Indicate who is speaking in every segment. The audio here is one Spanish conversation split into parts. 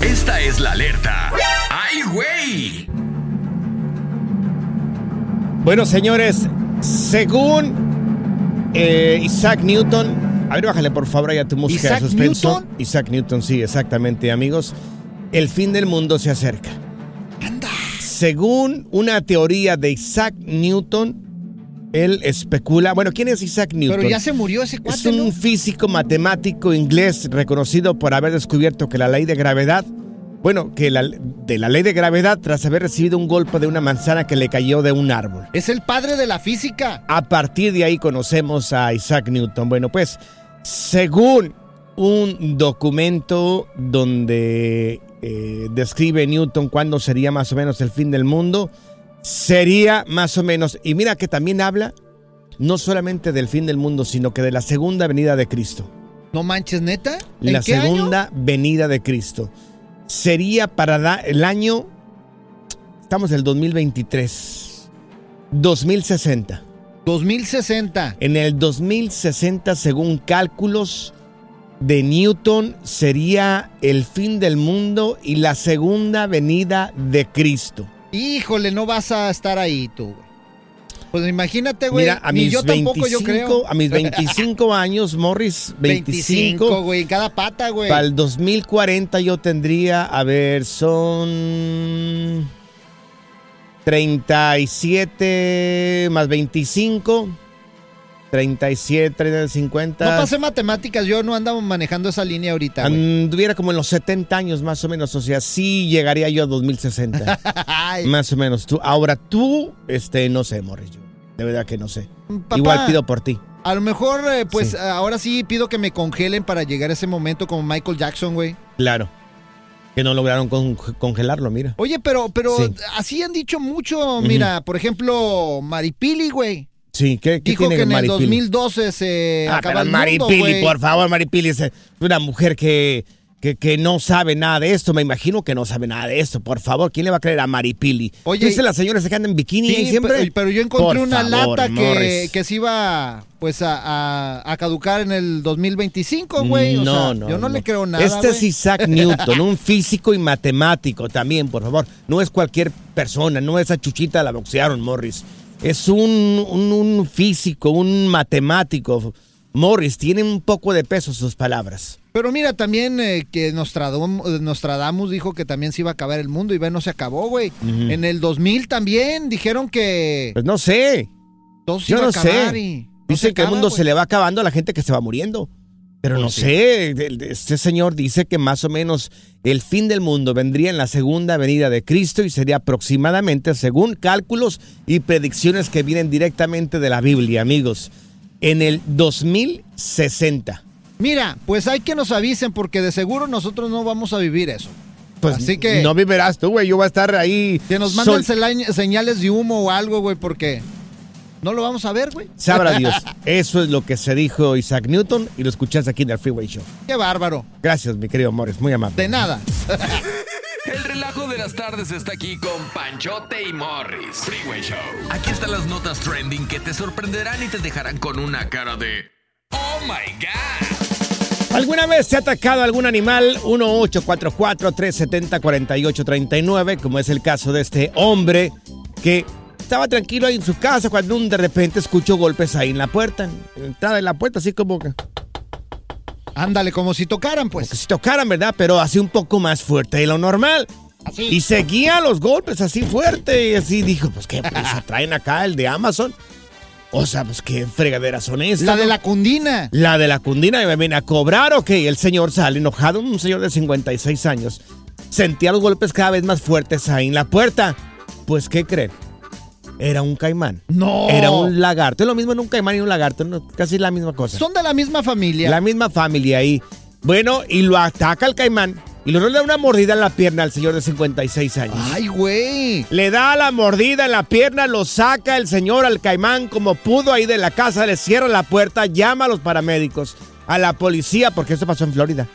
Speaker 1: Esta es la alerta. ¡Ay, güey!
Speaker 2: Bueno, señores, según eh, Isaac Newton, a ver, bájale por favor ahí a tu música
Speaker 3: ¿Isaac
Speaker 2: de suspenso.
Speaker 3: Newton?
Speaker 2: Isaac Newton, sí, exactamente, amigos. El fin del mundo se acerca.
Speaker 3: Anda.
Speaker 2: Según una teoría de Isaac Newton, él especula. Bueno, ¿quién es Isaac Newton?
Speaker 3: Pero ya se murió ese
Speaker 2: Es
Speaker 3: cuate,
Speaker 2: un
Speaker 3: ¿no?
Speaker 2: físico matemático inglés reconocido por haber descubierto que la ley de gravedad, bueno, que la, de la ley de gravedad tras haber recibido un golpe de una manzana que le cayó de un árbol.
Speaker 3: Es el padre de la física.
Speaker 2: A partir de ahí conocemos a Isaac Newton. Bueno, pues, según un documento donde eh, describe Newton cuándo sería más o menos el fin del mundo, sería más o menos, y mira que también habla no solamente del fin del mundo, sino que de la segunda venida de Cristo.
Speaker 3: No manches, neta. ¿En
Speaker 2: La
Speaker 3: qué año?
Speaker 2: segunda venida de Cristo. Sería para el año, estamos en el 2023, 2060.
Speaker 3: 2060.
Speaker 2: En el 2060, según cálculos de Newton, sería el fin del mundo y la segunda venida de Cristo.
Speaker 3: Híjole, no vas a estar ahí tú. Pues imagínate, güey.
Speaker 2: Mira, a
Speaker 3: Ni
Speaker 2: mis,
Speaker 3: yo tampoco,
Speaker 2: 25,
Speaker 3: yo creo.
Speaker 2: a mis 25 años, Morris, 25,
Speaker 3: 25, güey. Cada pata, güey.
Speaker 2: para el 2040 yo tendría, a ver, son 37 más 25, 37, 30, 50.
Speaker 3: No pasé matemáticas, yo no andaba manejando esa línea ahorita.
Speaker 2: Anduviera como en los 70 años más o menos, o sea, sí llegaría yo a 2060.
Speaker 3: Ay,
Speaker 2: más o menos. Tú, ahora tú, este, no sé, Morris, yo. De verdad que no sé.
Speaker 3: papá,
Speaker 2: Igual pido por ti.
Speaker 3: A lo mejor, eh, pues
Speaker 2: Sí.
Speaker 3: ahora sí pido que me congelen para llegar a ese momento como Michael Jackson, güey.
Speaker 2: Claro. Que no lograron con- congelarlo, mira.
Speaker 3: Oye, pero, pero
Speaker 2: Sí.
Speaker 3: así han dicho mucho. Mira, por ejemplo, Maripili, güey.
Speaker 2: Sí, ¿qué, qué
Speaker 3: Dijo
Speaker 2: tiene
Speaker 3: que en el
Speaker 2: Maripili?
Speaker 3: 2012 se
Speaker 2: Ah,
Speaker 3: acaba
Speaker 2: pero
Speaker 3: el mundo,
Speaker 2: Maripili, por favor, Maripili es una mujer que, que, que no sabe nada de esto. Me imagino que no sabe nada de esto. Por favor, ¿quién le va a creer a Maripili?
Speaker 3: Oye,
Speaker 2: Dice las señoras que andan en bikini
Speaker 3: Sí,
Speaker 2: siempre.
Speaker 3: Pero, pero yo encontré
Speaker 2: Por
Speaker 3: una
Speaker 2: favor,
Speaker 3: lata que, que se iba pues a, a- a caducar en el 2025, güey. O
Speaker 2: no,
Speaker 3: sea,
Speaker 2: no,
Speaker 3: yo no, le creo nada.
Speaker 2: Este es. Isaac Newton, un físico y matemático también, por favor. No es cualquier persona, no esa chuchita la boxearon, Morris. Es un, un- un físico, un matemático. Morris, tiene un poco de peso sus palabras.
Speaker 3: Pero mira, también eh, que Nostradamus, Nostradamus dijo que también se iba a acabar el mundo y ve, no se acabó, güey. En el 2000 también dijeron que
Speaker 2: Pues no sé.
Speaker 3: todo se
Speaker 2: Yo
Speaker 3: iba a
Speaker 2: no
Speaker 3: acabar
Speaker 2: sé.
Speaker 3: y no
Speaker 2: Dicen que el mundo se le va acabando a la gente que se va muriendo. Pero no
Speaker 3: Pues sí.
Speaker 2: sé, este señor dice que más o menos el fin del mundo vendría en la segunda venida de Cristo y sería aproximadamente, según cálculos y predicciones que vienen directamente de la Biblia, amigos, en el 2060.
Speaker 3: Mira, pues hay que nos avisen porque de seguro nosotros no vamos a vivir eso.
Speaker 2: Pues
Speaker 3: Así que-
Speaker 2: no vivirás tú, güey, yo voy a estar ahí.
Speaker 3: Que nos manden
Speaker 2: sol-
Speaker 3: señales de humo o algo, güey, porque no lo vamos a ver, güey.
Speaker 2: Sabrá Dios. Eso es lo que se dijo Isaac Newton y lo escuchas aquí en el Freeway Show.
Speaker 3: Qué bárbaro.
Speaker 2: Gracias, mi querido Morris, muy amable.
Speaker 3: De nada.
Speaker 1: El relajo de las tardes está aquí con Panchote y Morris. Freeway Show. Aquí están las notas trending que te sorprenderán y te dejarán con una cara de Oh my God.
Speaker 2: ¿Alguna vez se ha atacado algún animal? 1-844-370-4839, como es el caso de este hombre que estaba tranquilo ahí en su casa cuando de repente escuchó golpes ahí en la puerta, en la entrada de la puerta, así como que,
Speaker 3: Ándale, como si tocaran,
Speaker 2: como
Speaker 3: pues.
Speaker 2: si tocaran, ¿verdad? Pero así un poco más fuerte de lo normal.
Speaker 3: Así.
Speaker 2: Y seguía los golpes así fuerte y así dijo, pues qué prisa traen acá el de Amazon. O sea, pues qué fregaderas son estas.
Speaker 3: La de la cundina.
Speaker 2: La de la cundina y me viene a cobrar, ok. El señor sale enojado, un señor de 56 años. Sentía los golpes cada vez más fuertes ahí en la puerta. Pues, ¿qué creen? Era un caimán.
Speaker 3: No.
Speaker 2: Era un lagarto. Es lo mismo en un caimán y un lagarto, ¿no? casi la misma cosa.
Speaker 3: Son de la misma familia.
Speaker 2: La misma familia ahí. Bueno, y lo ataca el caimán y le da una mordida en la pierna al señor de 56 años.
Speaker 3: Ay, güey.
Speaker 2: Le da la mordida en la pierna, lo saca el señor al caimán como pudo ahí de la casa, le cierra la puerta, llama a los paramédicos, a la policía, porque esto pasó en Florida.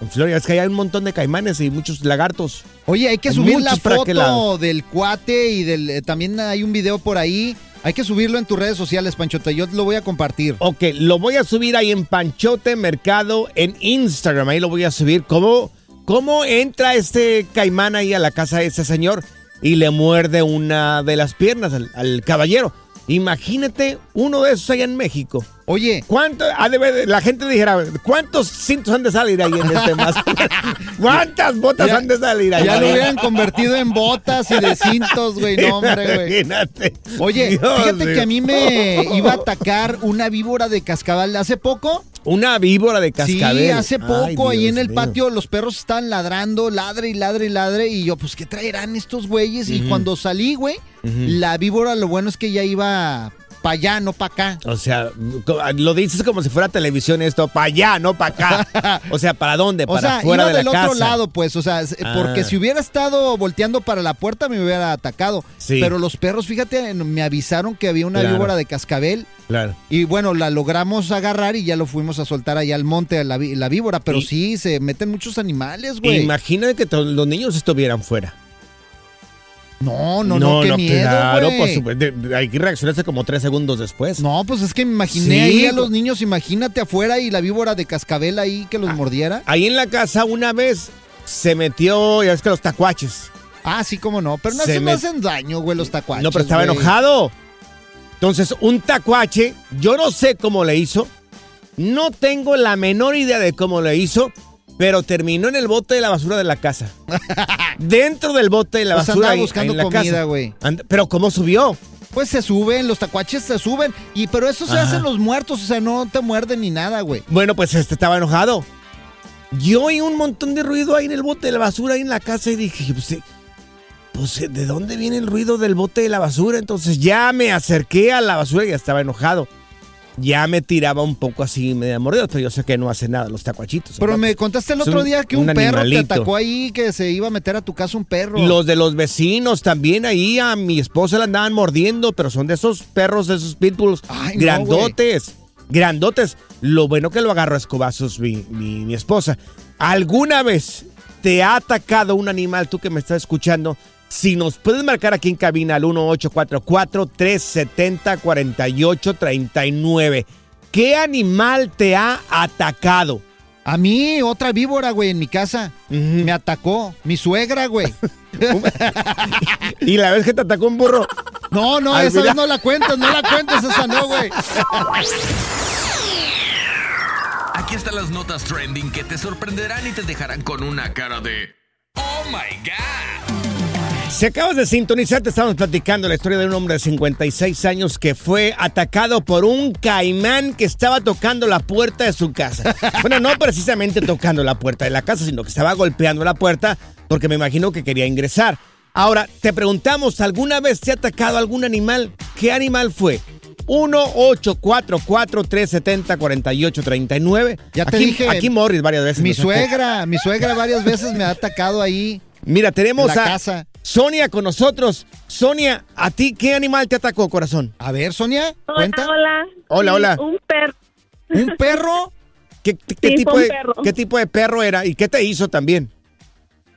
Speaker 2: En Florida es que hay un montón de caimanes y muchos lagartos.
Speaker 3: Oye, hay que
Speaker 2: Hay
Speaker 3: subir la foto del cuate y del eh, también hay un video por ahí. Hay que subirlo en tus redes sociales, Panchota. Yo lo voy a compartir.
Speaker 2: Ok, lo voy a subir ahí en Panchote Mercado en Instagram. Ahí lo voy a subir. ¿Cómo, cómo entra este caimán ahí a la casa de ese señor y le muerde una de las piernas al, al caballero? Imagínate uno de esos allá en México.
Speaker 3: Oye,
Speaker 2: ¿Cuánto? ha de ver- la gente dijera, ¿cuántos cintos han de salir ahí en este más? ¿Cuántas botas
Speaker 3: Ya-
Speaker 2: han de salir ahí?
Speaker 3: ya lo hubieran convertido en botas y de cintos, güey. No, hombre, güey.
Speaker 2: Imagínate.
Speaker 3: Oye,
Speaker 2: Dios
Speaker 3: fíjate que a mí me iba a atacar una víbora de cascabel hace poco.
Speaker 2: Una víbora de cascabel.
Speaker 3: Sí, hace
Speaker 2: Ay,
Speaker 3: poco ahí en el patio los perros estaban ladrando, ladre y ladre y ladre. Y yo, pues, ¿qué traerán estos güeyes? Y cuando salí, güey, la víbora, lo bueno es que ya iba para allá, no para acá.
Speaker 2: O sea, co- lo dices como si fuera televisión esto, para allá, no para acá. O sea, ¿para dónde?
Speaker 3: O
Speaker 2: Para
Speaker 3: sea,
Speaker 2: fuera
Speaker 3: iba
Speaker 2: de la
Speaker 3: del
Speaker 2: casa.
Speaker 3: otro lado, pues, o sea,
Speaker 2: Ah.
Speaker 3: porque si hubiera estado volteando para la puerta me hubiera atacado.
Speaker 2: Sí.
Speaker 3: Pero los perros, fíjate, me avisaron que había una
Speaker 2: Claro.
Speaker 3: víbora de cascabel
Speaker 2: Claro.
Speaker 3: y bueno, la logramos agarrar y ya lo fuimos a soltar allá al monte, a la, víbora, pero
Speaker 2: Y-
Speaker 3: sí, se meten muchos animales, güey.
Speaker 2: Imagínate que los niños estuvieran fuera.
Speaker 3: No, no, no, qué miedo,
Speaker 2: claro, supuesto. De- de- Hay que reaccionarse como tres segundos después.
Speaker 3: No, pues es que me imaginé
Speaker 2: Sí,
Speaker 3: ahí a los niños, imagínate afuera y la víbora de cascabel ahí que los mordiera.
Speaker 2: Ahí en la casa una vez se metió, ya ves que los tacuaches.
Speaker 3: Ah, sí, cómo no. Pero no,
Speaker 2: Se
Speaker 3: hacen,
Speaker 2: me-
Speaker 3: no hacen daño, güey, los tacuaches.
Speaker 2: no, pero estaba
Speaker 3: güey.
Speaker 2: enojado. Entonces, un tacuache, yo no sé cómo le hizo. No tengo la menor idea de cómo le hizo, pero terminó en el bote de la basura de la casa. Dentro del bote de la
Speaker 3: Pues
Speaker 2: basura
Speaker 3: andaba
Speaker 2: ahí-
Speaker 3: buscando
Speaker 2: ahí en la
Speaker 3: comida, güey.
Speaker 2: Pero ¿cómo subió?
Speaker 3: Pues se suben, los tacuaches se suben. Y pero eso se
Speaker 2: Ajá.
Speaker 3: hacen los muertos, o sea, no te muerden ni nada, güey.
Speaker 2: Bueno, pues este estaba enojado. Yo oí un montón de ruido ahí en el bote de la basura, ahí en la casa, y dije, pues, eh, pues, eh, ¿de dónde viene el ruido del bote de la basura? Entonces ya me acerqué a la basura y ya estaba enojado. Ya me tiraba un poco así, media mordida, pero yo sé que no hace nada los tacuachitos.
Speaker 3: Pero
Speaker 2: ¿verdad?
Speaker 3: me contaste el otro día que un,
Speaker 2: un
Speaker 3: perro
Speaker 2: animalito.
Speaker 3: te atacó ahí, que se iba a meter a tu casa un perro.
Speaker 2: Los de los vecinos también ahí a mi esposa la andaban mordiendo, pero son de esos perros, de esos pitbulls
Speaker 3: Ay, no,
Speaker 2: grandotes, grandotes. Lo bueno que lo agarró a escobazos mi, mi- mi esposa. ¿Alguna vez te ha atacado un animal, tú que me estás escuchando? Si nos puedes marcar aquí en cabina al 1844-370-4839. ¿Qué animal te ha atacado?
Speaker 3: A mí, otra víbora, güey, en mi casa. Me atacó. Mi suegra, güey.
Speaker 2: Y la vez que te atacó un burro.
Speaker 3: No, no,
Speaker 2: Ay,
Speaker 3: esa
Speaker 2: mira.
Speaker 3: vez no la cuentes, no la cuentes, esa no, güey.
Speaker 1: Aquí están las notas trending que te sorprenderán y te dejarán con una cara de Oh my God.
Speaker 2: Si acabas de sintonizar, te estamos platicando la historia de un hombre de 56 años que fue atacado por un caimán que estaba tocando la puerta de su casa. Bueno, no precisamente tocando la puerta de la casa, sino que estaba golpeando la puerta porque me imagino que quería ingresar. Ahora, te preguntamos, ¿alguna vez te ha atacado algún animal? ¿Qué animal fue? 1-844-370-4839.
Speaker 3: Ya te
Speaker 2: Aquí-
Speaker 3: dije.
Speaker 2: Aquí Morris varias veces.
Speaker 3: Mi suegra, mi suegra varias veces me ha atacado ahí.
Speaker 2: Mira, tenemos
Speaker 3: En la
Speaker 2: a
Speaker 3: casa.
Speaker 2: Sonia con nosotros. Sonia, ¿a ti qué animal te atacó, corazón?
Speaker 3: A ver, Sonia,
Speaker 4: Hola,
Speaker 3: cuenta.
Speaker 4: hola.
Speaker 2: Hola,
Speaker 4: Sí,
Speaker 2: hola.
Speaker 4: Un perro.
Speaker 3: ¿Un perro?
Speaker 2: ¿Qué, qué
Speaker 4: Sí,
Speaker 2: tipo
Speaker 4: fue un
Speaker 2: de,
Speaker 4: perro.
Speaker 2: ¿Qué tipo de perro era y qué te hizo también?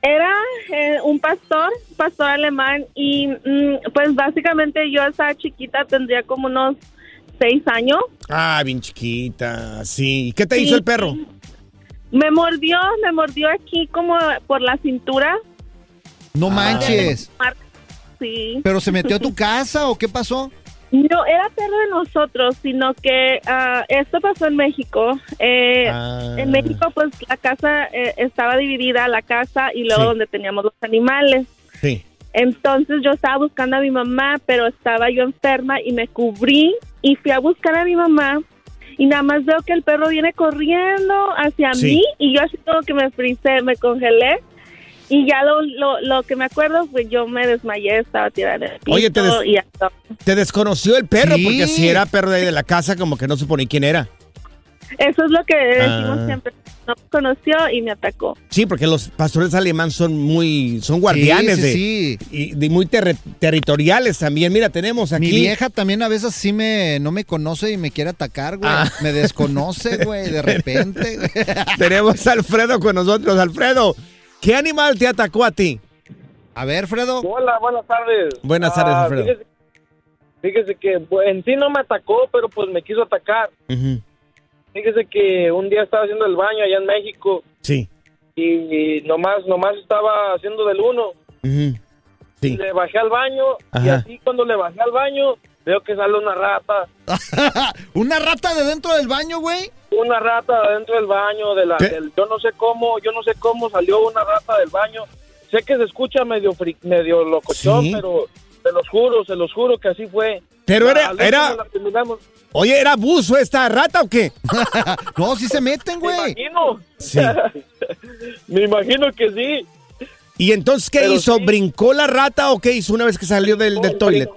Speaker 4: Era eh, un pastor, pastor alemán, y mm, pues básicamente yo estaba chiquita, tendría como unos seis años.
Speaker 2: Ah, bien chiquita, sí. ¿Y qué te
Speaker 4: Sí.
Speaker 2: hizo el perro?
Speaker 4: Me mordió, me mordió aquí como por la cintura.
Speaker 3: No manches.
Speaker 4: Mar- Sí.
Speaker 3: ¿Pero se metió a tu casa o qué pasó?
Speaker 4: No era perro de nosotros, sino que ah, esto pasó en México. Eh,
Speaker 2: Ah.
Speaker 4: En México, pues la casa eh, estaba dividida, la casa y luego
Speaker 2: Sí.
Speaker 4: donde teníamos los animales.
Speaker 2: Sí.
Speaker 4: Entonces yo estaba buscando a mi mamá, pero estaba yo enferma y me cubrí y fui a buscar a mi mamá y nada más veo que el perro viene corriendo hacia
Speaker 2: Sí.
Speaker 4: mí y yo así como que me frisé, me congelé y ya lo, lo, lo que me acuerdo pues yo me desmayé, estaba tirada en el piso
Speaker 2: Oye, te des-
Speaker 4: y.
Speaker 2: Te desconoció el perro
Speaker 3: Sí.
Speaker 2: porque si era perro de ahí de la casa, como que no supo ni quién era.
Speaker 4: Eso es lo que decimos
Speaker 2: Ah.
Speaker 4: siempre. No me conoció y me atacó.
Speaker 2: Sí, porque los pastores alemán son muy, son guardianes
Speaker 3: Sí,
Speaker 2: de,
Speaker 3: sí,
Speaker 2: y de muy terri- territoriales también. Mira, tenemos aquí.
Speaker 3: Mi vieja también a veces sí me no me conoce y me quiere atacar, güey.
Speaker 2: Ah.
Speaker 3: Me desconoce, güey, de repente.
Speaker 2: Tenemos a Alfredo con nosotros. Alfredo, ¿qué animal te atacó a ti?
Speaker 3: A ver, Fredo.
Speaker 5: Hola, buenas tardes.
Speaker 2: Buenas tardes,
Speaker 5: Ah,
Speaker 2: Alfredo.
Speaker 5: Fíjese, fíjese que pues, en sí no me atacó, pero pues me quiso atacar. Fíjese que un día estaba haciendo el baño allá en México
Speaker 2: Sí.
Speaker 5: y nomás, nomás estaba haciendo del uno.
Speaker 2: Sí.
Speaker 5: Le bajé al baño y
Speaker 2: Ajá.
Speaker 5: así cuando le bajé al baño veo que sale una rata.
Speaker 3: Una rata de dentro del baño, güey.
Speaker 5: Una rata dentro del baño, de la, yo no sé cómo, yo no sé cómo salió una rata del baño. Sé que se escucha medio fri- medio locochón,
Speaker 2: Sí.
Speaker 5: pero se los juro, se los juro que así fue.
Speaker 2: Pero era-
Speaker 5: último
Speaker 2: era-
Speaker 5: la terminamos.
Speaker 2: Oye, ¿era buzo esta rata o qué?
Speaker 3: No, sí se meten,
Speaker 5: Me
Speaker 3: güey.
Speaker 5: imagino.
Speaker 2: Sí.
Speaker 5: Me imagino que sí.
Speaker 2: ¿Y entonces qué
Speaker 5: Pero
Speaker 2: hizo?
Speaker 5: sí.
Speaker 2: ¿Brincó la rata o qué hizo una vez que salió del, del toilet?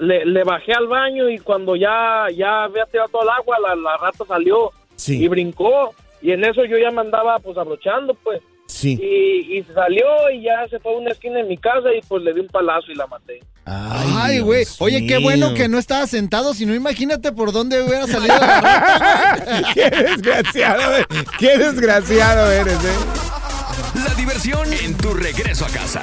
Speaker 5: Le, le bajé al baño y cuando ya, ya había tirado todo el agua, la, la rata salió y
Speaker 2: Sí,
Speaker 5: brincó. Y en eso yo ya me andaba pues abrochando, pues.
Speaker 2: sí.
Speaker 5: Y, y salió y ya se fue a una esquina de mi casa y pues le di un palazo y la maté.
Speaker 3: Ay, güey. Oye, qué bueno que no estaba sentado, si no imagínate por dónde hubiera salido la rata.
Speaker 2: Qué desgraciado, eh. qué desgraciado eres, eh.
Speaker 1: La diversión en tu regreso a casa.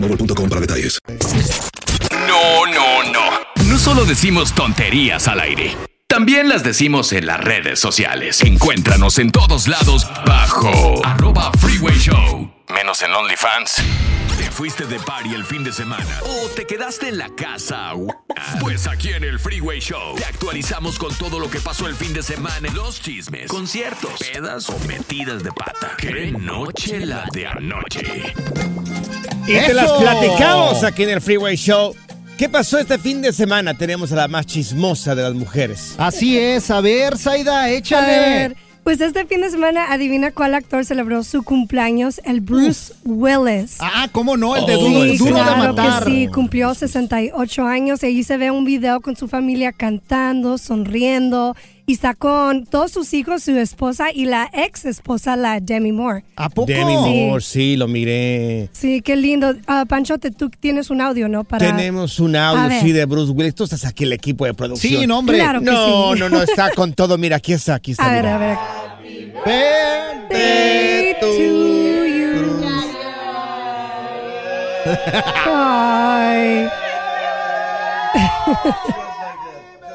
Speaker 6: boostmobile.com para detalles.
Speaker 1: No, no, no. No solo decimos tonterías al aire. También las decimos en las redes sociales. Encuéntranos en todos lados bajo arroba Freeway Show. Menos en OnlyFans. ¿Te fuiste de party el fin de semana? ¿O te quedaste en la casa? Pues aquí en el Freeway Show te actualizamos con todo lo que pasó el fin de semana. Los chismes, conciertos, pedas o metidas de pata. ¡Qué noche la de anoche!
Speaker 2: Y te las platicamos aquí en el Freeway Show. ¿Qué pasó este fin de semana? Tenemos a la más chismosa de las mujeres.
Speaker 3: Así es, a ver, Zaida,
Speaker 7: A
Speaker 3: échale.
Speaker 7: ver, pues este fin de semana, adivina cuál actor celebró su cumpleaños, el Bruce Willis.
Speaker 3: Ah, ¿cómo no? El de
Speaker 2: Oh,
Speaker 3: Duro,
Speaker 2: sí,
Speaker 3: Duro de
Speaker 7: claro
Speaker 3: Matar.
Speaker 7: que sí, cumplió 68 años y allí se ve un video con su familia cantando, sonriendo y está con todos sus hijos, su esposa y la ex esposa, la Demi Moore.
Speaker 3: ¿A poco?
Speaker 2: Demi Moore, sí, lo miré.
Speaker 7: Sí, qué lindo. Ah, Panchote, tú tienes un audio, ¿no? Para...
Speaker 2: Tenemos un audio, sí, de Bruce Willis. Tú estás aquí el equipo de producción.
Speaker 3: Sí, no, hombre.
Speaker 7: Claro que
Speaker 2: No,
Speaker 7: sí.
Speaker 2: no, no, está con todo. Mira, aquí está, aquí está.
Speaker 7: A ver, a ver.
Speaker 3: Vente
Speaker 7: to you. Ay.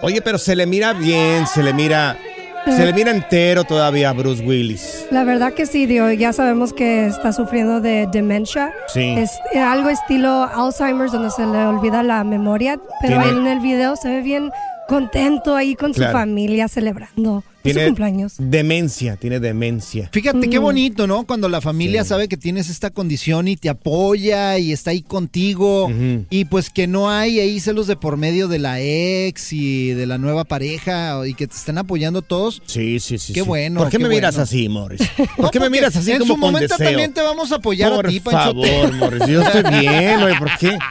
Speaker 2: Oye, pero se le mira bien, se le mira, se le mira entero todavía a Bruce Willis.
Speaker 7: La verdad que sí, Dio. Ya sabemos que está sufriendo de demencia.
Speaker 2: Sí.
Speaker 7: Es eh, algo estilo Alzheimer's, donde se le olvida la memoria. Pero
Speaker 2: Tiene-
Speaker 7: en el video se ve bien contento ahí con
Speaker 2: Claro.
Speaker 7: su familia celebrando su
Speaker 2: Tiene
Speaker 7: cumpleaños.
Speaker 2: demencia, tiene demencia.
Speaker 3: Fíjate
Speaker 7: Mm.
Speaker 3: qué bonito, ¿no? Cuando la familia sabe que tienes esta condición y te apoya y está ahí contigo y pues que no hay ahí celos de por medio de la ex y de la nueva pareja y que te están apoyando todos.
Speaker 2: Sí, sí, sí.
Speaker 3: Qué
Speaker 2: sí.
Speaker 3: bueno,
Speaker 2: ¿Por qué
Speaker 3: qué
Speaker 2: me miras así, Morris? ¿Por
Speaker 3: No,
Speaker 2: qué me miras así
Speaker 3: en
Speaker 2: como
Speaker 3: su
Speaker 2: con
Speaker 3: momento
Speaker 2: deseo?
Speaker 3: también te vamos a apoyar
Speaker 2: Por
Speaker 3: a ti, Panchote.
Speaker 2: favor, Morris, yo estoy bien, oye, ¿por qué?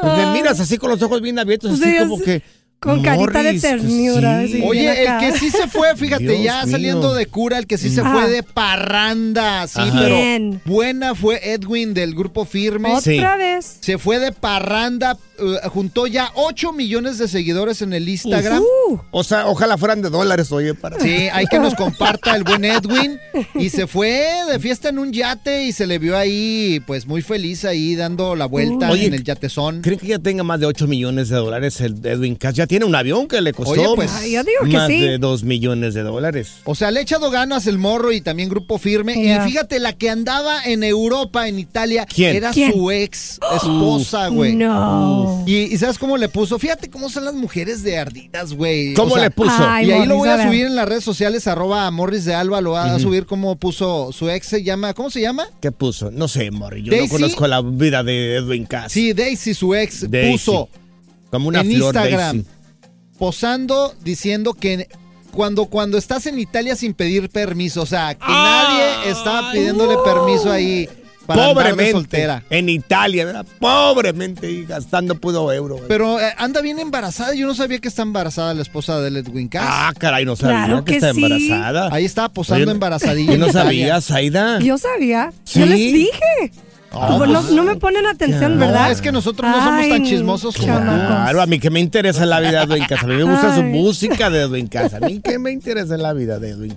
Speaker 2: Pues me miras así con los ojos bien abiertos, así
Speaker 7: Sí,
Speaker 2: como
Speaker 7: es-
Speaker 2: que...
Speaker 7: con carita de
Speaker 2: Morris, pues
Speaker 7: ternura,
Speaker 2: sí.
Speaker 3: Oye, el que sí se fue, fíjate,
Speaker 2: Dios
Speaker 3: ya
Speaker 2: mío.
Speaker 3: saliendo de cura, el que sí se fue de parranda, sí,
Speaker 2: Ajá.
Speaker 3: pero
Speaker 7: Bien.
Speaker 3: buena fue Edwin del grupo Firme.
Speaker 2: Sí.
Speaker 7: Otra vez.
Speaker 3: Se fue de parranda, eh, juntó ya 8 millones de seguidores en el Instagram.
Speaker 7: Uh,
Speaker 2: O sea, ojalá fueran de dólares, oye, para...
Speaker 3: Sí, hay que nos comparta el buen Edwin. Y se fue de fiesta en un yate y se le vio ahí, pues muy feliz ahí dando la vuelta
Speaker 2: Oye,
Speaker 3: en el yatezón.
Speaker 2: ¿Creen que ya tenga más de 8 millones de dólares el Edwin Cass? Ya tiene un avión que le costó
Speaker 3: Oye, pues,
Speaker 7: Ay, yo digo que
Speaker 2: más
Speaker 7: sí.
Speaker 2: de 2 millones de dólares.
Speaker 3: O sea, le ha echado ganas el morro y también grupo firme. Y fíjate, la que andaba en Europa, en Italia,
Speaker 2: ¿Quién?
Speaker 3: era
Speaker 7: ¿Quién?
Speaker 3: su ex esposa, güey.
Speaker 7: no.
Speaker 3: Y, y ¿sabes cómo le puso? Fíjate cómo son las mujeres de ardidas, güey.
Speaker 2: ¿Cómo
Speaker 3: O sea,
Speaker 2: le puso?
Speaker 7: Ay,
Speaker 3: y ahí lo
Speaker 7: Morris,
Speaker 3: voy
Speaker 7: a
Speaker 3: subir en las redes sociales, arroba Morris de Alba, lo va a subir como puso su ex, se llama, ¿cómo se llama?
Speaker 2: ¿Qué puso? No sé, Mori. Yo
Speaker 3: Daisy.
Speaker 2: no conozco la vida de Edwin Cass.
Speaker 3: Sí, Daisy, su ex,
Speaker 2: Daisy.
Speaker 3: puso
Speaker 2: Como una
Speaker 3: en
Speaker 2: flor
Speaker 3: Instagram,
Speaker 2: Daisy.
Speaker 3: posando diciendo que cuando, cuando estás en Italia sin pedir permiso, o sea, que nadie estaba pidiéndole permiso ahí para andar de
Speaker 2: Pobremente.
Speaker 3: soltera.
Speaker 2: En Italia, ¿verdad? Pobremente y gastando puro euro. güey.
Speaker 3: Pero eh, anda bien embarazada. Yo no sabía que está embarazada la esposa de Edwin Cass.
Speaker 2: ah, caray, no sabía
Speaker 7: Claro
Speaker 2: que,
Speaker 7: que
Speaker 2: está
Speaker 7: sí.
Speaker 2: embarazada.
Speaker 3: Ahí estaba posando
Speaker 2: Oye,
Speaker 3: embarazadilla.
Speaker 2: ¿Yo
Speaker 3: en
Speaker 2: no sabía, Aida?
Speaker 7: Yo sabía.
Speaker 2: ¿Sí?
Speaker 7: Yo les dije.
Speaker 2: Ah,
Speaker 7: Pues no, no me ponen atención,
Speaker 3: No,
Speaker 7: ¿verdad?
Speaker 3: es que nosotros no somos
Speaker 7: Ay,
Speaker 3: tan chismosos como tú.
Speaker 2: Claro, a mí que me interesa la vida de Edwin Cass. A mí me gusta su música de Edwin Cass. A mí que me interesa la vida de Edwin.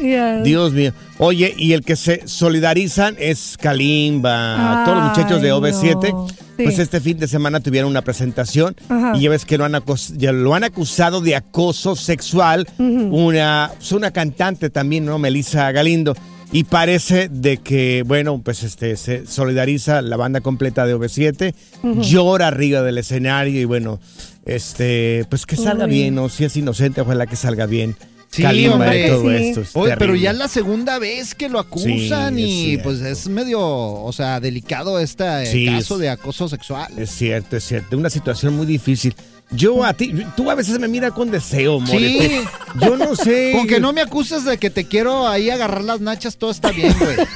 Speaker 7: Yes.
Speaker 2: Dios mío. Oye, y el que se solidarizan es Kalimba, todos los muchachos de
Speaker 7: Ay,
Speaker 2: OV7.
Speaker 7: no. Sí.
Speaker 2: Pues este fin de semana tuvieron una presentación
Speaker 7: Ajá.
Speaker 2: y ya ves que lo han, acos- ya lo han acusado de acoso sexual. Una, pues una cantante también, ¿no? Melissa Galindo. Y parece de que, bueno, pues este se solidariza la banda completa de OV7, llora arriba del escenario y bueno, este, pues que salga
Speaker 7: Uy.
Speaker 2: bien, ¿no? Si es inocente, ojalá que salga bien.
Speaker 3: Sí, hombre.
Speaker 2: y todo
Speaker 7: Sí.
Speaker 2: esto. es
Speaker 3: Oye, pero ya es la segunda vez que lo acusan
Speaker 2: Sí,
Speaker 3: y
Speaker 2: cierto.
Speaker 3: pues es medio, o sea, delicado este
Speaker 2: Sí,
Speaker 3: caso
Speaker 2: es-
Speaker 3: de acoso sexual.
Speaker 2: Es cierto, es cierto. Una situación muy difícil. Yo a ti, tú a veces me miras con deseo, more.
Speaker 3: Sí.
Speaker 2: Yo no sé.
Speaker 3: Con que no me acuses de que te quiero ahí agarrar las nachas, todo está bien, güey.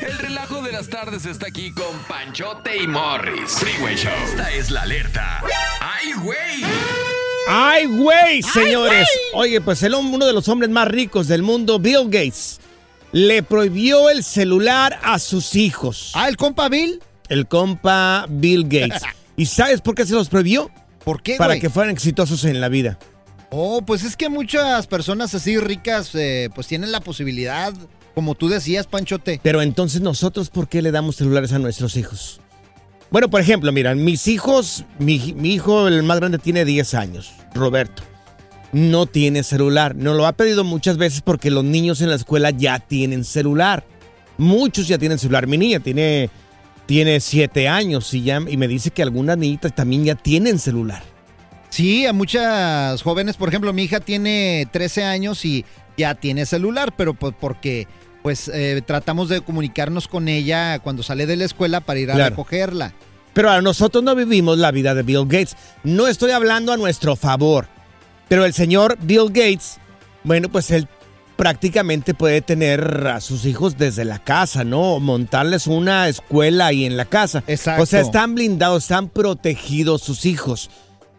Speaker 1: El relajo de las tardes está aquí con Panchote y Morris. Freeway Show. Esta es la alerta. ¡Ay, güey!
Speaker 2: ¡Ay, güey, señores! Oye, pues el, uno de los hombres más ricos del mundo, Bill Gates, le prohibió el celular a sus hijos.
Speaker 3: ah, el compa Bill.
Speaker 2: El compa Bill Gates. ¿Y sabes por qué se los prohibió?
Speaker 3: ¿Por qué,
Speaker 2: Para
Speaker 3: güey?
Speaker 2: que fueran exitosos en la vida.
Speaker 3: Oh, pues es que muchas personas así ricas, eh, pues tienen la posibilidad, como tú decías, Panchote.
Speaker 2: Pero entonces nosotros, ¿por qué le damos celulares a nuestros hijos? Bueno, por ejemplo, mira, mis hijos, mi, mi hijo, el más grande, tiene 10 años, Roberto. no tiene celular. Nos lo ha pedido muchas veces porque los niños en la escuela ya tienen celular. Muchos ya tienen celular. Mi niña tiene, tiene siete años y, ya, y me dice que algunas niñitas también ya tienen celular.
Speaker 3: Sí, a muchas jóvenes, por ejemplo, mi hija tiene 13 años y ya tiene celular, pero pues porque pues eh, tratamos de comunicarnos con ella cuando sale de la escuela para ir a
Speaker 2: Claro.
Speaker 3: recogerla.
Speaker 2: Pero a nosotros no vivimos la vida de Bill Gates. No estoy hablando a nuestro favor. Pero el señor Bill Gates, bueno, pues él prácticamente puede tener a sus hijos desde la casa, ¿no? Montarles una escuela ahí en la casa.
Speaker 3: Exacto.
Speaker 2: O sea, están blindados, están protegidos sus hijos.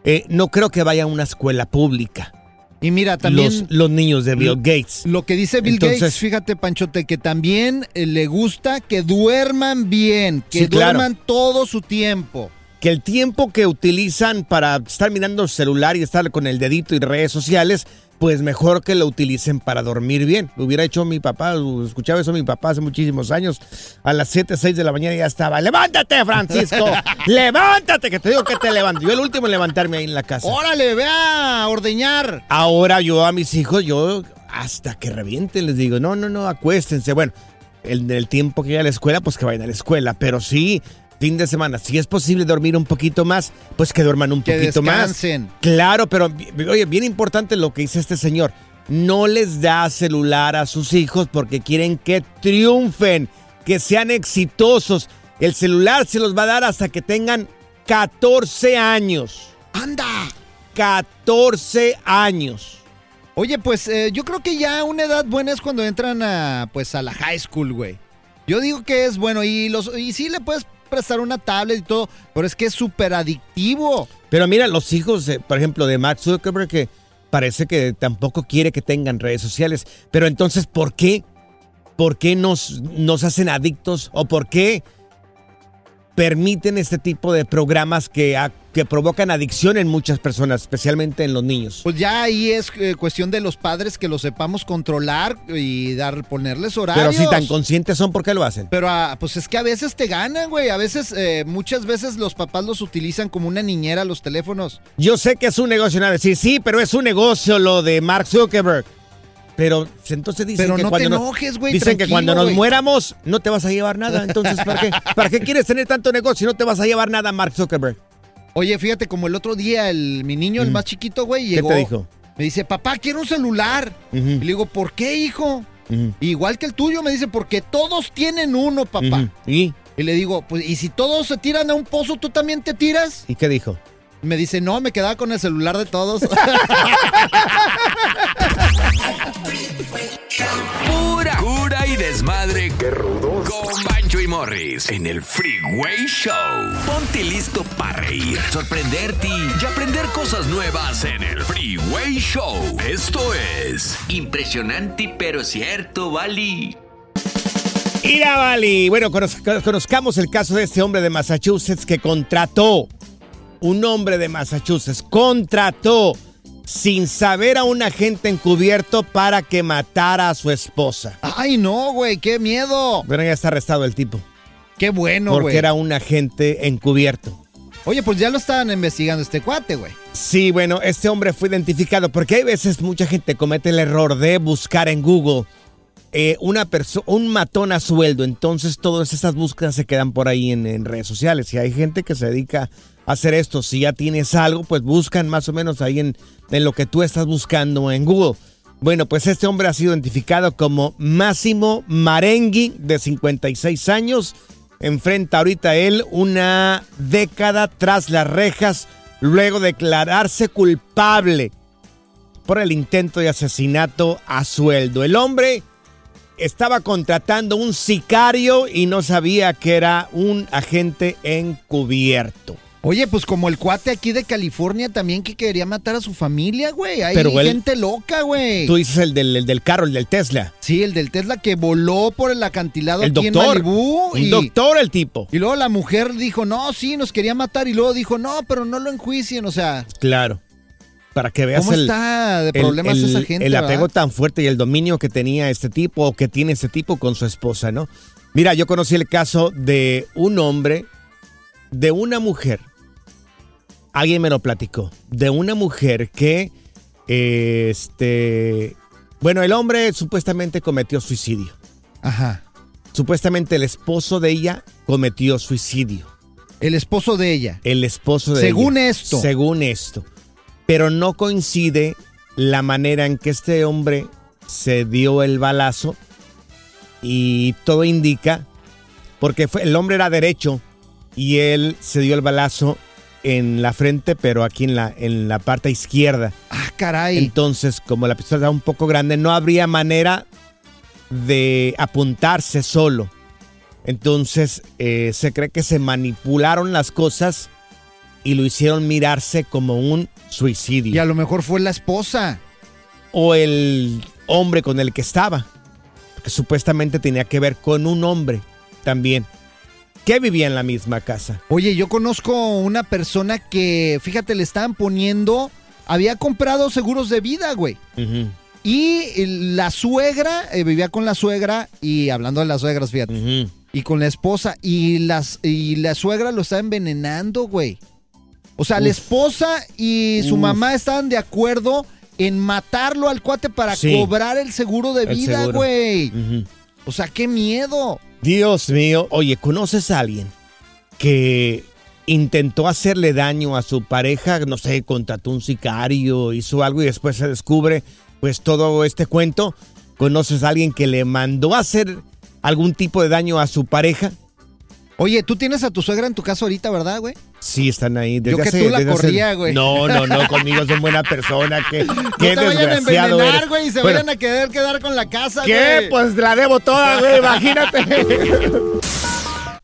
Speaker 2: Eh, no creo que vaya a una escuela pública.
Speaker 3: Y mira, también
Speaker 2: Los, los niños de Bill Gates.
Speaker 3: lo que dice Bill
Speaker 2: Entonces-
Speaker 3: Gates, fíjate Panchote, que también eh, le gusta que duerman bien, que
Speaker 2: Sí, claro.
Speaker 3: duerman todo su tiempo.
Speaker 2: que el tiempo que utilizan para estar mirando el celular y estar con el dedito y redes sociales, pues mejor que lo utilicen para dormir bien. Lo hubiera hecho mi papá, escuchaba eso mi papá hace muchísimos años. A las 7, 6 de la mañana ya estaba, levántate Francisco, levántate, que te digo que te levanto. Yo el último en levantarme ahí en la casa.
Speaker 3: Órale, ve a ordeñar.
Speaker 2: Ahora yo a mis hijos, yo hasta que revienten les digo, no, no, no, acuéstense. Bueno, el, el tiempo que vaya a la escuela, pues que vayan a la escuela. Pero sí, fin de semana, si es posible dormir un poquito más, pues que duerman un
Speaker 3: Que
Speaker 2: poquito
Speaker 3: descansen.
Speaker 2: más. Claro, pero oye, bien importante lo que dice este señor. No les da celular a sus hijos porque quieren que triunfen, que sean exitosos. El celular se los va a dar hasta que tengan 14 años.
Speaker 3: ¡Anda!
Speaker 2: 14 años.
Speaker 3: Oye, pues eh, yo creo que ya una edad buena es cuando entran a pues a la high school, güey. Yo digo que es bueno y los y sí le puedes prestar una tablet y todo, pero es que es súper adictivo.
Speaker 2: Pero mira, los hijos, por ejemplo, de Mark Zuckerberg, que parece que tampoco quiere que tengan redes sociales. Pero entonces, ¿por qué? ¿Por qué nos, nos hacen adictos? ¿O por qué permiten este tipo de programas que, a- que provocan adicción en muchas personas, especialmente en los niños?
Speaker 3: Pues ya ahí es eh, cuestión de los padres que lo sepamos controlar y dar ponerles horarios.
Speaker 2: Pero si tan conscientes son, ¿por qué lo hacen?
Speaker 3: Pero ah, pues es que a veces te ganan, güey. A veces, eh, muchas veces los papás los utilizan como una niñera los teléfonos.
Speaker 2: Yo sé que es un negocio, nada, decir, sí, pero es un negocio lo de Mark Zuckerberg. Pero entonces dicen
Speaker 3: Pero
Speaker 2: que
Speaker 3: no te
Speaker 2: cuando nos-
Speaker 3: enojes, güey,
Speaker 2: Dicen que cuando nos
Speaker 3: güey.
Speaker 2: muéramos no te vas a llevar nada. Entonces, ¿para qué? ¿Para qué quieres tener tanto negocio si no te vas a llevar nada, Mark Zuckerberg?
Speaker 3: Oye, fíjate, como el otro día, el, mi niño, el más chiquito, güey,
Speaker 2: Mm. ¿Qué
Speaker 3: llegó.
Speaker 2: te dijo?
Speaker 3: Me dice, papá, quiero un celular. Y le digo, ¿por qué, hijo? Igual que el tuyo, me dice, porque todos tienen uno, papá.
Speaker 2: ¿Y?
Speaker 3: Y le digo, pues, ¿y si todos se tiran a un pozo, tú también te tiras?
Speaker 2: ¿Y qué dijo?
Speaker 3: Me dice, no, me quedaba con el celular de todos.
Speaker 1: Pura y desmadre. ¡Qué rudos! Con Bancho y Morris en el Freeway Show. Ponte listo para reír, sorprenderte y aprender cosas nuevas en el Freeway Show. Esto es
Speaker 8: Impresionante pero cierto, Bali.
Speaker 2: Ira Bali. Bueno, conoz- conozcamos el caso de este hombre de Massachusetts que contrató, un hombre de Massachusetts, contrató sin saber a un agente encubierto para que matara a su esposa.
Speaker 3: Ay, no, güey, qué miedo.
Speaker 2: Pero ya está arrestado el tipo.
Speaker 3: Qué bueno,
Speaker 2: porque
Speaker 3: güey.
Speaker 2: era un agente encubierto.
Speaker 3: Oye, pues ya lo estaban investigando este cuate, güey.
Speaker 2: Sí, bueno, este hombre fue identificado porque hay veces mucha gente comete el error de buscar en Google eh, una un matón a sueldo. Entonces todas esas búsquedas se quedan por ahí en, en redes sociales. Y hay gente que se dedica a hacer esto. Si ya tienes algo, pues buscan más o menos ahí en, en lo que tú estás buscando en Google. Bueno, pues este hombre ha sido identificado como Máximo Marengui, de 56 años. Enfrenta ahorita él una década tras las rejas luego de declararse culpable por el intento de asesinato a sueldo. El hombre estaba contratando un sicario y no sabía que era un agente encubierto.
Speaker 3: Oye, pues como el cuate aquí de California también que quería matar a su familia, güey. Hay
Speaker 2: Pero él-
Speaker 3: gente loca, güey.
Speaker 2: Tú dices el del, el del carro, el del Tesla.
Speaker 3: Sí, el del Tesla que voló por el acantilado
Speaker 2: El
Speaker 3: aquí
Speaker 2: doctor.
Speaker 3: en Malibú.
Speaker 2: Un doctor el tipo.
Speaker 3: Y luego la mujer dijo, no, sí, nos quería matar. Y luego dijo, no, pero no lo enjuicien. O sea,
Speaker 2: Claro. Para que veas
Speaker 3: ¿Cómo
Speaker 2: el,
Speaker 3: está de
Speaker 2: el-
Speaker 3: problemas
Speaker 2: el-
Speaker 3: esa gente,
Speaker 2: el apego
Speaker 3: verdad?
Speaker 2: tan fuerte y el dominio que tenía este tipo o que tiene este tipo con su esposa, ¿no? Mira, yo conocí el caso de un hombre, de una mujer. Alguien me lo platicó. De una mujer que Este. Bueno, el hombre supuestamente cometió suicidio.
Speaker 3: Ajá.
Speaker 2: Supuestamente el esposo de ella cometió suicidio.
Speaker 3: El esposo de ella.
Speaker 2: El esposo de
Speaker 3: Según
Speaker 2: ella.
Speaker 3: esto.
Speaker 2: Según esto. Pero no coincide la manera en que este hombre se dio el balazo y todo indica, porque fue, el hombre era derecho y él se dio el balazo en la frente, pero aquí en la, en la parte izquierda.
Speaker 3: Ah, caray.
Speaker 2: Entonces, como la pistola era un poco grande, no habría manera de apuntarse solo. Entonces, eh, se cree que se manipularon las cosas y lo hicieron mirarse como un suicidio.
Speaker 3: Y a lo mejor fue la esposa.
Speaker 2: O el hombre con el que estaba. Que supuestamente tenía que ver con un hombre también. Que vivía en la misma casa.
Speaker 3: Oye, yo conozco una persona que, fíjate, le estaban poniendo, había comprado seguros de vida, güey. Y la suegra, eh, vivía con la suegra, y hablando de las suegras, fíjate, y con la esposa, y, las, y la suegra lo estaba envenenando, güey. O sea, la esposa y su
Speaker 2: Uf.
Speaker 3: mamá estaban de acuerdo en matarlo al cuate para
Speaker 2: Sí.
Speaker 3: cobrar el seguro de vida, güey. O sea, qué miedo.
Speaker 2: Dios mío, oye, ¿conoces a alguien que intentó hacerle daño a su pareja? No sé, contrató un sicario, hizo algo y después se descubre pues todo este cuento. ¿Conoces a alguien que le mandó a hacer algún tipo de daño a su pareja?
Speaker 3: Oye, tú tienes a tu suegra en tu casa ahorita, ¿verdad, güey?
Speaker 2: Sí, están ahí.
Speaker 3: Yo que tú la
Speaker 2: desde
Speaker 3: corría, güey.
Speaker 2: No, no, no, conmigo es una buena persona. Que,
Speaker 3: No
Speaker 2: qué
Speaker 3: te vayan a envenenar,
Speaker 2: eres.
Speaker 3: güey, y se
Speaker 2: Bueno,
Speaker 3: vayan a querer quedar con la casa,
Speaker 2: ¿Qué?
Speaker 3: güey.
Speaker 2: Pues la debo toda, güey, imagínate.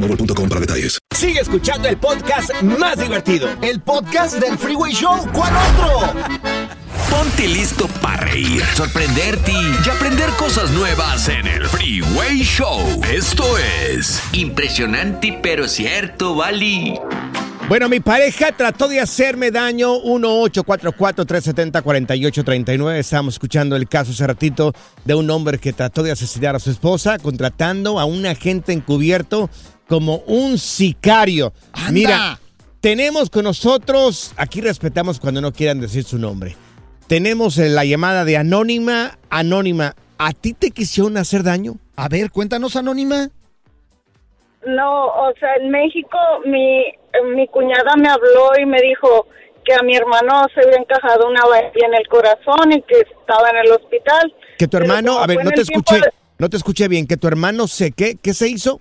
Speaker 6: boostmobile.com para detalles.
Speaker 9: Sigue escuchando el podcast más divertido.
Speaker 3: El podcast del Freeway Show. ¿Cuál otro?
Speaker 1: Ponte listo para reír, sorprenderte y aprender cosas nuevas en el Freeway Show. Esto es
Speaker 8: Impresionante pero cierto, Bali.
Speaker 2: Bueno, mi pareja trató de hacerme daño. 1-844-370-4839. Estábamos escuchando el caso hace ratito de un hombre que trató de asesinar a su esposa, contratando a un agente encubierto como un sicario.
Speaker 3: ¡Anda!
Speaker 2: Mira, tenemos con nosotros, aquí respetamos cuando no quieran decir su nombre. Tenemos eh, la llamada de Anónima. Anónima, ¿a ti te quisieron hacer daño?
Speaker 3: A ver, cuéntanos, Anónima.
Speaker 4: No, o sea, en México mi, mi cuñada me habló y me dijo que a mi hermano se había encajado una varilla en el corazón y que estaba en el hospital.
Speaker 2: Que tu hermano, a ver, no te escuché,
Speaker 4: de-
Speaker 2: no te escuché bien, que tu hermano se qué, ¿qué se hizo?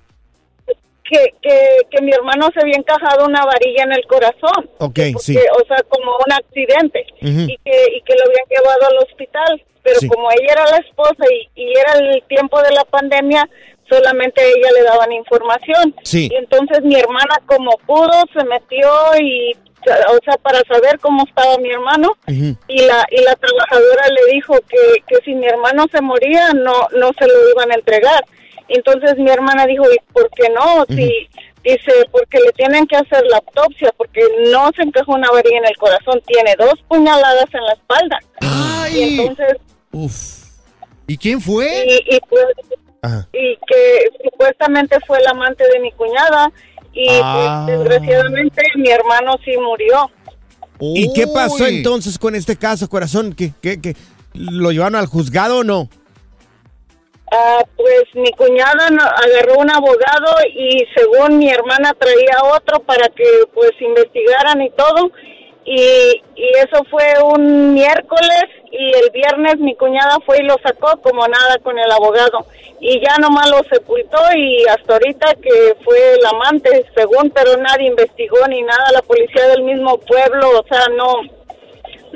Speaker 4: Que, que, que mi hermano se había encajado una varilla en el corazón.
Speaker 2: Ok,
Speaker 4: porque,
Speaker 2: sí.
Speaker 4: O sea, como un accidente. Y, que, y que lo habían llevado al hospital. Pero
Speaker 2: Sí.
Speaker 4: como ella era la esposa y, y era el tiempo de la pandemia, solamente a ella le daban información.
Speaker 2: Sí.
Speaker 4: Y entonces mi hermana como pudo se metió y, o sea, para saber cómo estaba mi hermano. Y la, y la trabajadora le dijo que, que si mi hermano se moría, no, no se lo iban a entregar. Entonces mi hermana dijo, ¿y por qué no? Si, dice, porque le tienen que hacer la autopsia, porque no se encajó una varilla en el corazón, tiene dos puñaladas en la espalda. Y
Speaker 3: ¡Ay!
Speaker 4: entonces,
Speaker 3: Uf. ¿Y quién fue?
Speaker 4: y, y pues, y que supuestamente fue el amante de mi cuñada, y
Speaker 2: Ah.
Speaker 4: pues desgraciadamente mi hermano sí murió.
Speaker 2: ¿Y qué pasó entonces con este caso, corazón? ¿Qué, qué, qué? ¿Lo llevaron al juzgado o no?
Speaker 4: Ah, pues mi cuñada agarró un abogado y según mi hermana traía otro para que pues investigaran y todo. Y, y eso fue un miércoles y el viernes mi cuñada fue y lo sacó como nada con el abogado. Y ya nomás lo sepultó y hasta ahorita que fue el amante según pero nadie investigó ni nada. La policía del mismo pueblo o sea no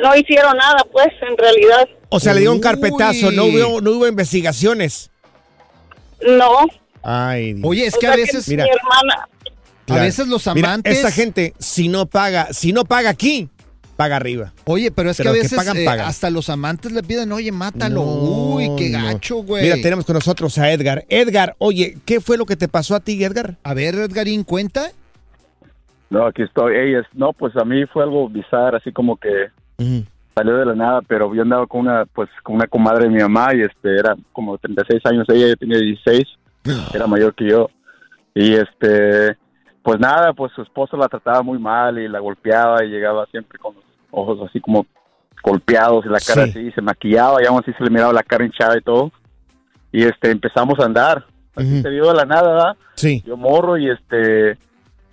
Speaker 4: no hicieron nada pues en realidad
Speaker 2: O sea, le dio un carpetazo, no hubo, no hubo investigaciones.
Speaker 4: no
Speaker 2: Ay, Dios.
Speaker 3: Oye, es
Speaker 4: O
Speaker 3: que
Speaker 4: sea
Speaker 3: a veces,
Speaker 4: mi hermana
Speaker 3: a veces los
Speaker 2: Mira,
Speaker 3: amantes.
Speaker 2: esta gente, si no paga, si no paga aquí, paga arriba.
Speaker 3: Oye, pero es
Speaker 2: Pero
Speaker 3: que a
Speaker 2: que
Speaker 3: veces
Speaker 2: pagan,
Speaker 3: eh,
Speaker 2: pagan.
Speaker 3: hasta los amantes le piden, oye, mátalo.
Speaker 2: No,
Speaker 3: Uy, qué
Speaker 2: no.
Speaker 3: gacho, güey.
Speaker 2: Mira, tenemos con nosotros a Edgar. Edgar, oye, ¿qué fue lo que te pasó a ti, Edgar?
Speaker 3: A ver, Edgarín, cuenta.
Speaker 10: No, aquí estoy. Es- no, pues a mí fue algo bizarro, así como que salió de la nada, pero yo andaba con una, pues, con una comadre de mi mamá y este, era como 36 años, ella ya tenía 16, era mayor que yo. Y este, pues nada, pues su esposo la trataba muy mal y la golpeaba y llegaba siempre con los ojos así como golpeados y la cara
Speaker 11: Sí.
Speaker 10: así, se maquillaba y aún así se le miraba la cara hinchada y todo. Y este, empezamos a andar. Así se dio de la nada, ¿verdad?
Speaker 2: Sí.
Speaker 10: Yo morro y este,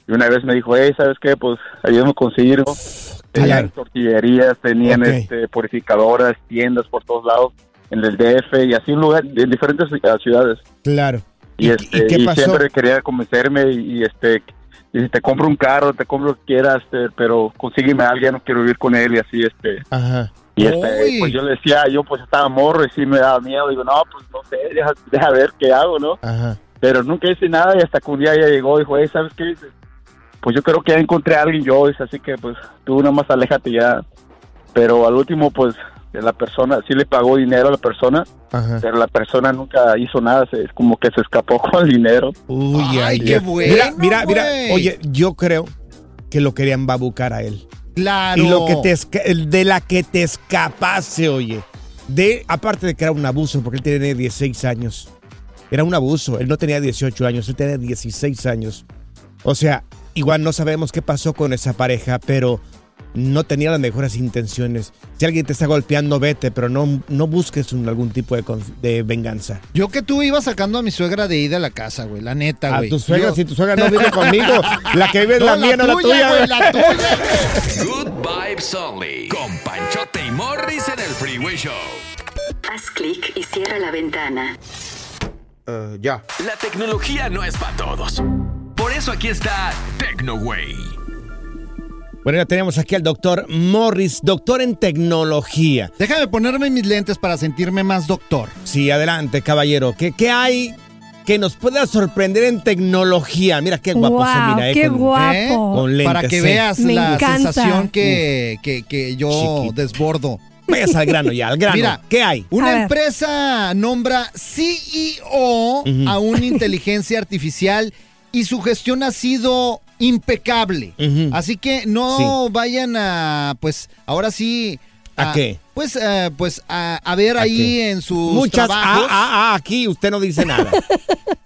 Speaker 10: y una vez me dijo, hey, ¿sabes qué? Pues ayúdame a conseguir. Tenían tortillerías, tenían este, purificadoras, tiendas por todos lados, en el DF y así en, lugar, en diferentes ciudades.
Speaker 2: Claro.
Speaker 10: Y, este,
Speaker 2: qué
Speaker 10: y siempre quería convencerme y, este, y te compro un carro, te compro lo que quieras, este, pero consígueme a alguien, no quiero vivir con él y así, este.
Speaker 2: Ajá.
Speaker 10: Y este, pues yo le decía, yo pues estaba morro y sí me daba miedo. Digo, no, pues no sé, deja, deja ver qué hago, ¿no?
Speaker 2: Ajá.
Speaker 10: Pero nunca hice nada y hasta que un día ella llegó y dijo, hey, ¿sabes qué? Pues yo creo que ya encontré a alguien yo, así que pues tú nada más aléjate ya. Pero al último, pues la persona, sí le pagó dinero a la persona,
Speaker 2: Ajá.
Speaker 10: pero la persona nunca hizo nada, se, es como que se escapó con el dinero.
Speaker 2: Uy, ay,
Speaker 3: qué
Speaker 2: Dios.
Speaker 3: bueno,
Speaker 2: Mira, mira, mira. Oye, yo creo que lo querían babucar a él.
Speaker 3: Claro.
Speaker 2: Y lo que te de la que te escapase, oye. De, aparte de que era un abuso, porque él tenía 16 años. Era un abuso. Él no tenía 18 años, él tenía 16 años. O sea, igual no sabemos qué pasó con esa pareja, pero no tenía las mejores intenciones. Si alguien te está golpeando, vete, pero no, no busques un- algún tipo de, de venganza.
Speaker 3: Yo que tú ibas sacando a mi suegra de ida a la casa, güey, la neta,
Speaker 2: A
Speaker 3: güey.
Speaker 2: tu suegra,
Speaker 3: Yo-
Speaker 2: si tu suegra no vive conmigo, la que vive es la mía, no la tuya.
Speaker 3: güey, la tuya.
Speaker 1: Good Vibes Only. Con Panchote y Morris en el Freeway Show.
Speaker 12: Haz clic y cierra la ventana.
Speaker 2: ya.
Speaker 1: La tecnología no es para todos. Por eso aquí está TecnoWay.
Speaker 2: Bueno, ya tenemos aquí al doctor Morris, doctor en tecnología.
Speaker 3: Déjame ponerme mis lentes para sentirme más doctor.
Speaker 2: Sí, adelante, caballero. ¿Qué, qué hay que nos pueda sorprender en tecnología? Mira qué guapo se mira. eh,
Speaker 7: qué
Speaker 2: con-
Speaker 7: guapo.
Speaker 2: Con lentes,
Speaker 3: para que
Speaker 2: eh.
Speaker 3: veas
Speaker 7: Me
Speaker 3: la
Speaker 7: encanta.
Speaker 3: sensación que, que, que yo desbordo.
Speaker 2: Vayas al grano ya, al grano.
Speaker 3: Mira,
Speaker 2: ¿Qué hay?
Speaker 7: A
Speaker 3: Una
Speaker 7: ver.
Speaker 3: empresa nombra CEO a una inteligencia artificial y su gestión ha sido impecable. Así que no vayan a, pues, ahora sí.
Speaker 2: ¿A qué?
Speaker 3: Pues, eh, pues a, a ver ahí
Speaker 2: qué?
Speaker 3: en sus
Speaker 2: Muchas.
Speaker 3: trabajos
Speaker 2: Ah, ah, ah, aquí usted no dice nada.
Speaker 3: de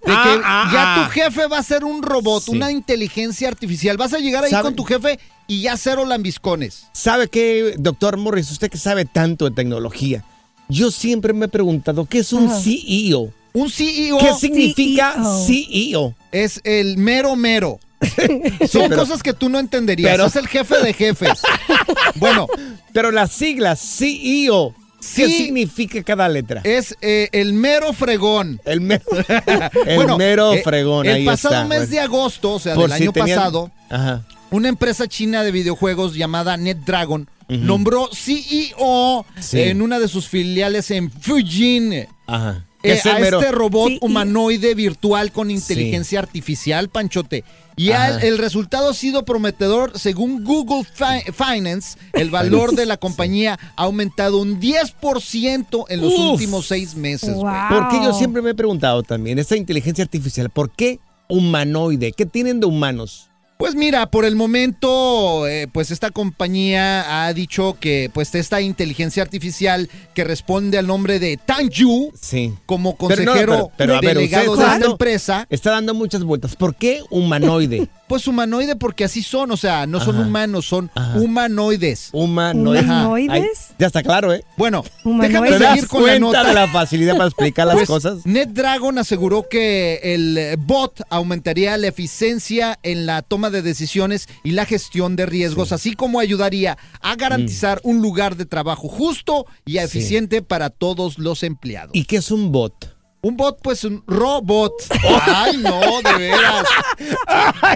Speaker 3: que
Speaker 2: Ah, ah,
Speaker 3: ya
Speaker 2: ah.
Speaker 3: tu jefe va a ser un robot,
Speaker 2: Sí.
Speaker 3: una inteligencia artificial. Vas a llegar ahí
Speaker 2: ¿Sabe?
Speaker 3: con tu jefe y ya cero lambiscones.
Speaker 2: ¿Sabe qué, doctor Morris? Usted que sabe tanto de tecnología. Yo siempre me he preguntado, ¿qué es un
Speaker 3: Ajá.
Speaker 2: CEO?
Speaker 3: Un CEO.
Speaker 2: ¿Qué significa
Speaker 3: CEO?
Speaker 2: CEO?
Speaker 3: Es el mero mero. Son
Speaker 2: pero-
Speaker 3: cosas que tú no entenderías.
Speaker 2: pero-
Speaker 3: es el jefe de jefes. bueno,
Speaker 2: Pero las siglas CEO, ¿qué
Speaker 3: Sí.
Speaker 2: significa cada letra?
Speaker 3: es eh, el mero fregón.
Speaker 2: El mero, el
Speaker 3: Bueno,
Speaker 2: mero
Speaker 3: eh,
Speaker 2: fregón.
Speaker 3: El
Speaker 2: ahí
Speaker 3: pasado
Speaker 2: está.
Speaker 3: mes
Speaker 2: Bueno.
Speaker 3: de agosto, o sea,
Speaker 2: Por
Speaker 3: del
Speaker 2: si
Speaker 3: año
Speaker 2: tenían-
Speaker 3: pasado,
Speaker 2: Ajá.
Speaker 3: una empresa china de videojuegos llamada NetDragon nombró CEO
Speaker 2: Sí.
Speaker 3: en una de sus filiales en Fujian.
Speaker 2: Ajá. ¿Qué
Speaker 3: eh, a
Speaker 2: mero?
Speaker 3: este robot
Speaker 7: Sí, y-
Speaker 3: humanoide virtual con inteligencia artificial, Panchote. Y al- el resultado ha sido prometedor. Según Google Fi- Finance, el valor de la compañía ha aumentado un 10% en los
Speaker 2: Uf.
Speaker 3: últimos seis meses.
Speaker 7: Wow.
Speaker 2: Porque yo siempre me he preguntado también, esta inteligencia artificial, ¿por qué humanoide? ¿Qué tienen de humanos?
Speaker 3: Pues mira, por el momento, eh, pues esta compañía ha dicho que pues esta inteligencia artificial que responde al nombre de Tanju
Speaker 2: Sí.
Speaker 3: como
Speaker 2: Pero no,
Speaker 3: consejero
Speaker 2: pero- pero, a ver,
Speaker 3: delegado de esta
Speaker 2: dando-
Speaker 3: empresa,
Speaker 2: Está dando muchas vueltas. ¿Por qué humanoide?
Speaker 3: pues humanoide porque así son, o sea, no son
Speaker 2: Ajá.
Speaker 3: humanos, son humanoides.
Speaker 2: Humanoides.
Speaker 3: Ajá.
Speaker 2: Ay, ya está claro, ¿eh?
Speaker 3: Bueno,
Speaker 7: Humanoides.
Speaker 3: déjame
Speaker 2: ¿Te das
Speaker 3: seguir con la
Speaker 2: cuenta
Speaker 3: nota.
Speaker 2: de la facilidad para explicar las
Speaker 3: Pues,
Speaker 2: cosas?
Speaker 3: NetDragon aseguró que el eh, bot aumentaría la eficiencia en la toma de decisiones y la gestión de riesgos, así como ayudaría a garantizar un lugar de trabajo justo y eficiente para todos los empleados.
Speaker 2: ¿Y qué es un bot?
Speaker 3: Un bot, pues un robot. Ay, no, de veras.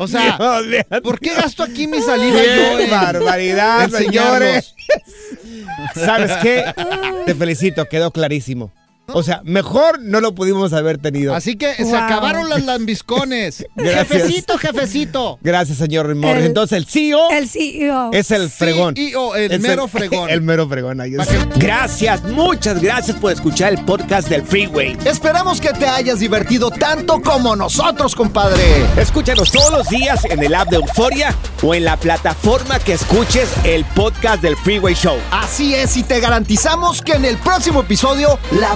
Speaker 3: O sea, ¿por qué gasto aquí mi saliva yo?
Speaker 2: ¡Qué
Speaker 3: en
Speaker 2: barbaridad, señores! ¿Sabes qué? Te felicito, quedó clarísimo. O sea, mejor no lo pudimos haber tenido.
Speaker 3: Así que se acabaron las lambiscones.
Speaker 2: Gracias.
Speaker 3: Jefecito, jefecito.
Speaker 2: Gracias, señor Morris.
Speaker 7: El-
Speaker 2: Entonces, el CEO
Speaker 7: El CEO.
Speaker 2: es el fregón.
Speaker 3: CEO, el
Speaker 2: Es
Speaker 3: mero fregón.
Speaker 2: El mero fregón. ahí es.
Speaker 9: Gracias, muchas gracias por escuchar el podcast del Freeway.
Speaker 3: Esperamos que te hayas divertido tanto como nosotros, compadre.
Speaker 9: Escúchanos todos los días en el app de Euforia o en la plataforma que escuches el podcast del Freeway Show.
Speaker 3: Así es, y te garantizamos que en el próximo episodio la